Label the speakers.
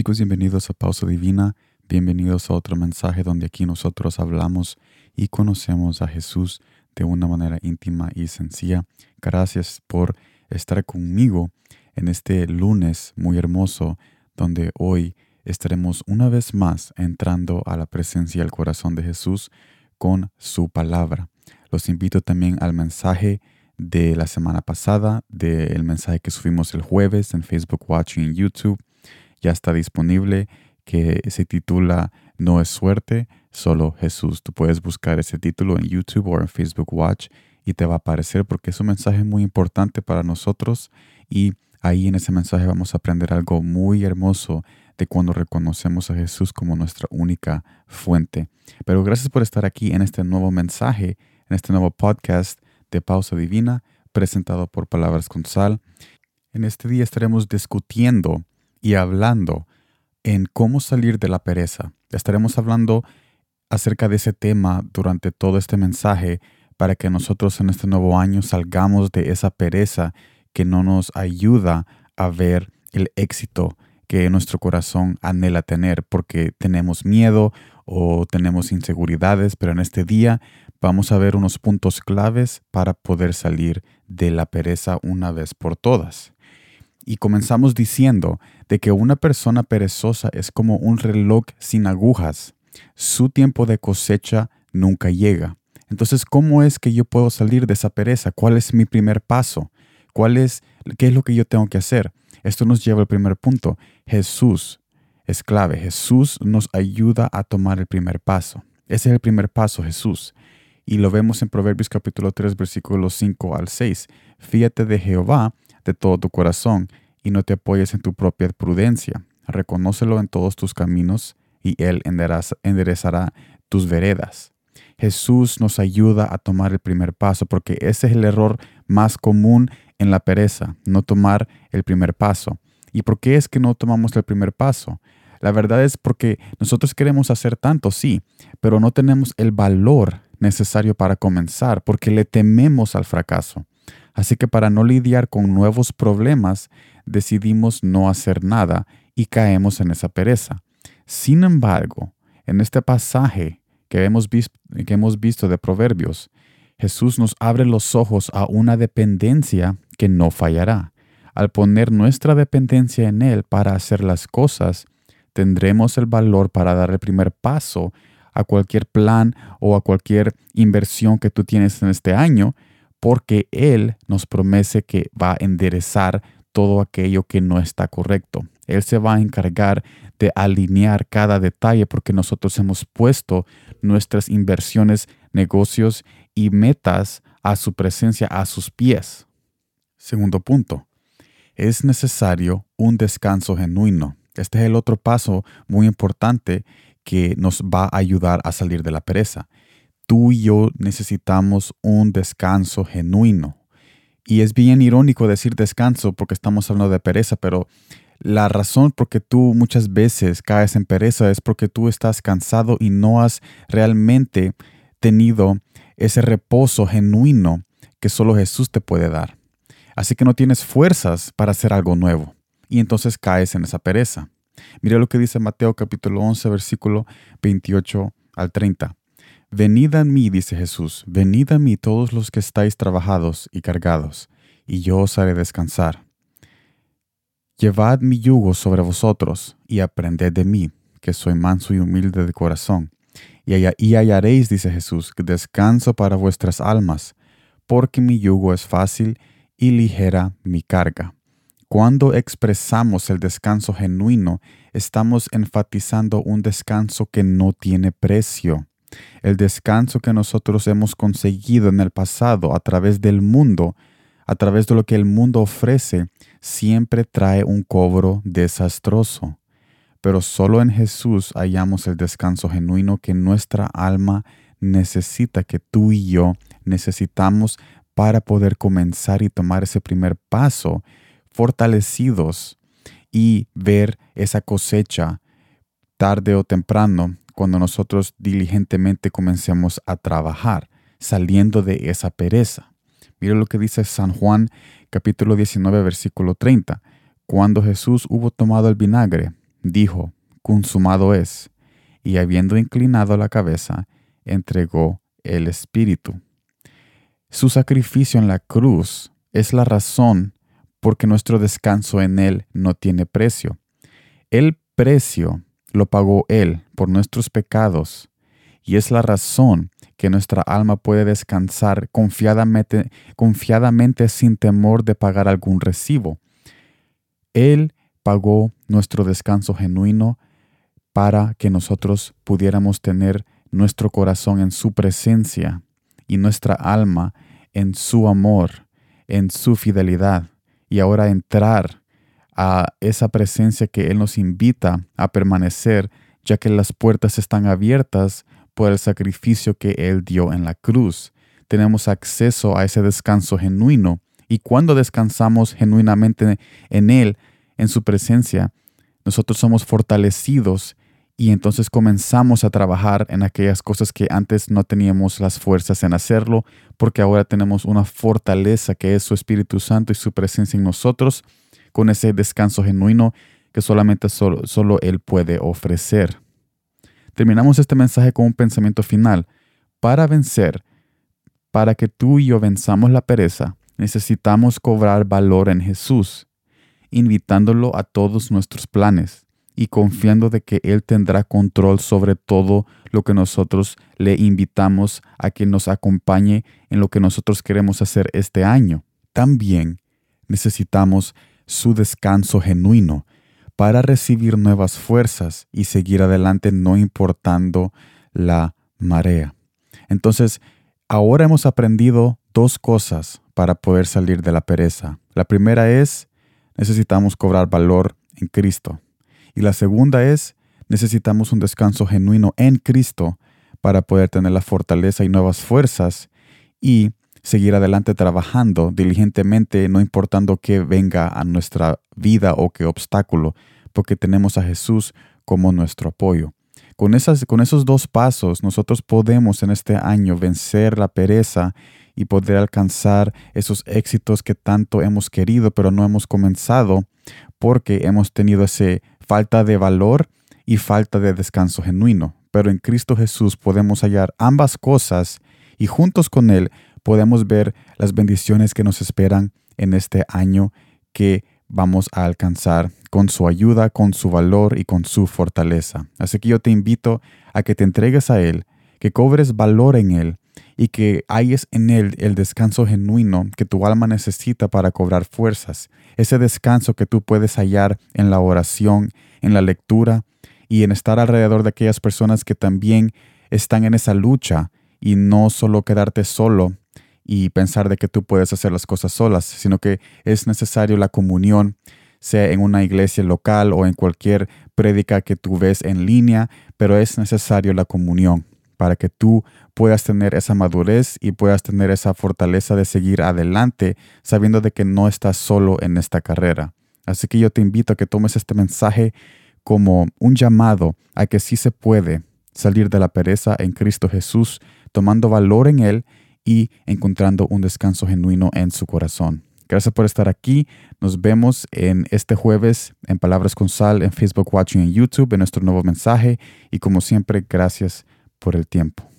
Speaker 1: chicos, bienvenidos a Pausa Divina, bienvenidos a otro mensaje donde aquí nosotros hablamos y conocemos a Jesús de una manera íntima y sencilla. Gracias por estar conmigo en este lunes muy hermoso donde hoy estaremos una vez más entrando a la presencia y al corazón de Jesús con su palabra. Los invito también al mensaje de la semana pasada, del mensaje que subimos el jueves en Facebook Watch y en YouTube ya está disponible que se titula No es suerte, solo Jesús. Tú puedes buscar ese título en YouTube o en Facebook Watch y te va a aparecer porque es un mensaje muy importante para nosotros y ahí en ese mensaje vamos a aprender algo muy hermoso de cuando reconocemos a Jesús como nuestra única fuente. Pero gracias por estar aquí en este nuevo mensaje, en este nuevo podcast de Pausa Divina presentado por Palabras con Sal. En este día estaremos discutiendo y hablando en cómo salir de la pereza. Estaremos hablando acerca de ese tema durante todo este mensaje para que nosotros en este nuevo año salgamos de esa pereza que no nos ayuda a ver el éxito que nuestro corazón anhela tener porque tenemos miedo o tenemos inseguridades, pero en este día vamos a ver unos puntos claves para poder salir de la pereza una vez por todas. Y comenzamos diciendo de que una persona perezosa es como un reloj sin agujas. Su tiempo de cosecha nunca llega. Entonces, ¿cómo es que yo puedo salir de esa pereza? ¿Cuál es mi primer paso? ¿Cuál es, qué es lo que yo tengo que hacer? Esto nos lleva al primer punto. Jesús es clave. Jesús nos ayuda a tomar el primer paso. Ese es el primer paso, Jesús. Y lo vemos en Proverbios capítulo 3, versículos 5 al 6. Fíjate de Jehová de todo tu corazón y no te apoyes en tu propia prudencia. Reconócelo en todos tus caminos y Él enderezará tus veredas. Jesús nos ayuda a tomar el primer paso porque ese es el error más común en la pereza, no tomar el primer paso. ¿Y por qué es que no tomamos el primer paso? La verdad es porque nosotros queremos hacer tanto, sí, pero no tenemos el valor necesario para comenzar porque le tememos al fracaso. Así que para no lidiar con nuevos problemas, decidimos no hacer nada y caemos en esa pereza. Sin embargo, en este pasaje que hemos, visto, que hemos visto de Proverbios, Jesús nos abre los ojos a una dependencia que no fallará. Al poner nuestra dependencia en Él para hacer las cosas, tendremos el valor para dar el primer paso a cualquier plan o a cualquier inversión que tú tienes en este año porque Él nos promete que va a enderezar todo aquello que no está correcto. Él se va a encargar de alinear cada detalle porque nosotros hemos puesto nuestras inversiones, negocios y metas a su presencia, a sus pies. Segundo punto, es necesario un descanso genuino. Este es el otro paso muy importante que nos va a ayudar a salir de la pereza tú y yo necesitamos un descanso genuino. Y es bien irónico decir descanso porque estamos hablando de pereza, pero la razón por que tú muchas veces caes en pereza es porque tú estás cansado y no has realmente tenido ese reposo genuino que solo Jesús te puede dar. Así que no tienes fuerzas para hacer algo nuevo y entonces caes en esa pereza. Mira lo que dice Mateo capítulo 11 versículo 28 al 30. Venid a mí, dice Jesús, venid a mí todos los que estáis trabajados y cargados, y yo os haré descansar. Llevad mi yugo sobre vosotros, y aprended de mí, que soy manso y humilde de corazón, y, hallaréis, dice Jesús, descanso para vuestras almas, porque mi yugo es fácil y ligera mi carga. Cuando expresamos el descanso genuino, estamos enfatizando un descanso que no tiene precio el descanso que nosotros hemos conseguido en el pasado a través del mundo, a través de lo que el mundo ofrece, siempre trae un cobro desastroso. Pero solo en Jesús hallamos el descanso genuino que nuestra alma necesita, que tú y yo necesitamos para poder comenzar y tomar ese primer paso fortalecidos y ver esa cosecha tarde o temprano cuando nosotros diligentemente comencemos a trabajar, saliendo de esa pereza. Mira lo que dice San Juan capítulo 19 versículo 30. Cuando Jesús hubo tomado el vinagre, dijo, consumado es, y habiendo inclinado la cabeza, entregó el Espíritu. Su sacrificio en la cruz es la razón porque nuestro descanso en Él no tiene precio. El precio lo pagó Él por nuestros pecados y es la razón que nuestra alma puede descansar confiadamente, confiadamente sin temor de pagar algún recibo. Él pagó nuestro descanso genuino para que nosotros pudiéramos tener nuestro corazón en su presencia y nuestra alma en su amor, en su fidelidad, y ahora entrar a esa presencia que Él nos invita a permanecer, ya que las puertas están abiertas por el sacrificio que Él dio en la cruz. Tenemos acceso a ese descanso genuino, y cuando descansamos genuinamente en Él, en su presencia, nosotros somos fortalecidos y entonces comenzamos a trabajar en aquellas cosas que antes no teníamos las fuerzas en hacerlo, porque ahora tenemos una fortaleza que es su Espíritu Santo y su presencia en nosotros, con ese descanso genuino que solamente solo, Él puede ofrecer. Terminamos este mensaje con un pensamiento final. Para vencer, para que tú y yo venzamos la pereza, necesitamos cobrar valor en Jesús, invitándolo a todos nuestros planes y confiando de que Él tendrá control sobre todo lo que nosotros le invitamos a que nos acompañe en lo que nosotros queremos hacer este año. También necesitamos su descanso genuino para recibir nuevas fuerzas y seguir adelante no importando la marea. Entonces, ahora hemos aprendido dos cosas para poder salir de la pereza. La primera es, necesitamos cobrar valor en Cristo. Y la segunda es, necesitamos un descanso genuino en Cristo para poder tener la fortaleza y nuevas fuerzas y seguir adelante trabajando diligentemente, no importando qué venga a nuestra vida o qué obstáculo, porque tenemos a Jesús como nuestro apoyo. Con, esas, con esos dos pasos nosotros podemos en este año vencer la pereza y poder alcanzar esos éxitos que tanto hemos querido pero no hemos comenzado porque hemos tenido ese falta de valor y falta de descanso genuino. Pero en Cristo Jesús podemos hallar ambas cosas y juntos con Él podemos ver las bendiciones que nos esperan en este año que vamos a alcanzar con su ayuda, con su valor y con su fortaleza. Así que yo te invito a que te entregues a Él, que cobres valor en Él y que hayes en Él el descanso genuino que tu alma necesita para cobrar fuerzas, ese descanso que tú puedes hallar en la oración, en la lectura y en estar alrededor de aquellas personas que también están en esa lucha y no solo quedarte solo y pensar de que tú puedes hacer las cosas solas, sino que es necesario la comunión, sea en una iglesia local o en cualquier prédica que tú ves en línea, pero es necesario la comunión para que tú puedas tener esa madurez y puedas tener esa fortaleza de seguir adelante sabiendo de que no estás solo en esta carrera. Así que yo te invito a que tomes este mensaje como un llamado a que sí se puede salir de la pereza en Cristo Jesús, tomando valor en Él y encontrando un descanso genuino en su corazón. Gracias por estar aquí. Nos vemos en este jueves en Palabras con Sal, en Facebook Watching, en YouTube, en nuestro nuevo mensaje. Y como siempre, gracias por el tiempo.